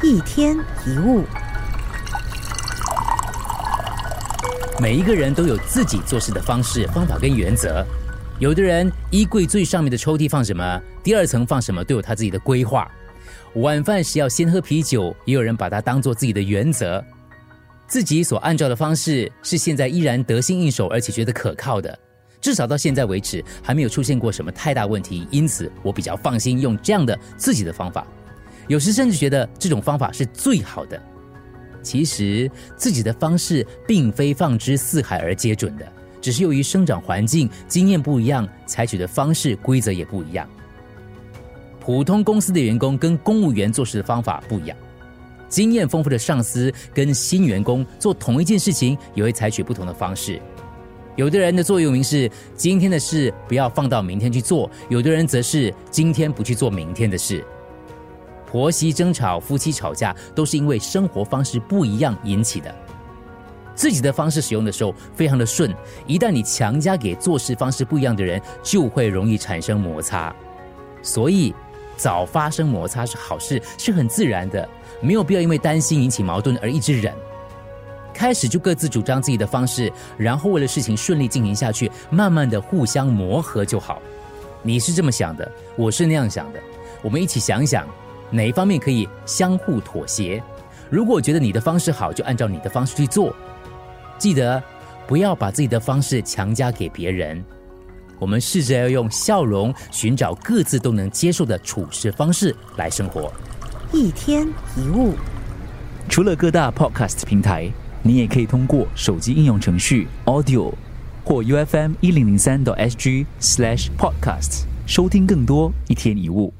一天一物，每一个人都有自己做事的方式、方法跟原则。有的人衣柜最上面的抽屉放什么，第二层放什么，都有他自己的规划。晚饭时要先喝啤酒，也有人把它当做自己的原则。自己所按照的方式是现在依然得心应手，而且觉得可靠的。至少到现在为止，还没有出现过什么太大问题，因此我比较放心用这样的自己的方法。有时甚至觉得这种方法是最好的。其实自己的方式并非放之四海而皆准的，只是由于生长环境、经验不一样，采取的方式规则也不一样。普通公司的员工跟公务员做事的方法不一样，经验丰富的上司跟新员工做同一件事情也会采取不同的方式。有的人的座右铭是“今天的事不要放到明天去做”，有的人则是“今天不去做明天的事”。婆媳争吵、夫妻吵架，都是因为生活方式不一样引起的。自己的方式使用的时候非常的顺，一旦你强加给做事方式不一样的人，就会容易产生摩擦。所以，早发生摩擦是好事，是很自然的，没有必要因为担心引起矛盾而一直忍。开始就各自主张自己的方式，然后为了事情顺利进行下去，慢慢的互相磨合就好。你是这么想的，我是那样想的，我们一起想想。哪一方面可以相互妥协？如果觉得你的方式好，就按照你的方式去做。记得不要把自己的方式强加给别人。我们试着要用笑容寻找各自都能接受的处事方式来生活。一天一物，除了各大 Podcast 平台，你也可以通过手机应用程序 Audio 或 UFM 一零零三 SG Slash Podcast 收听更多一天一物。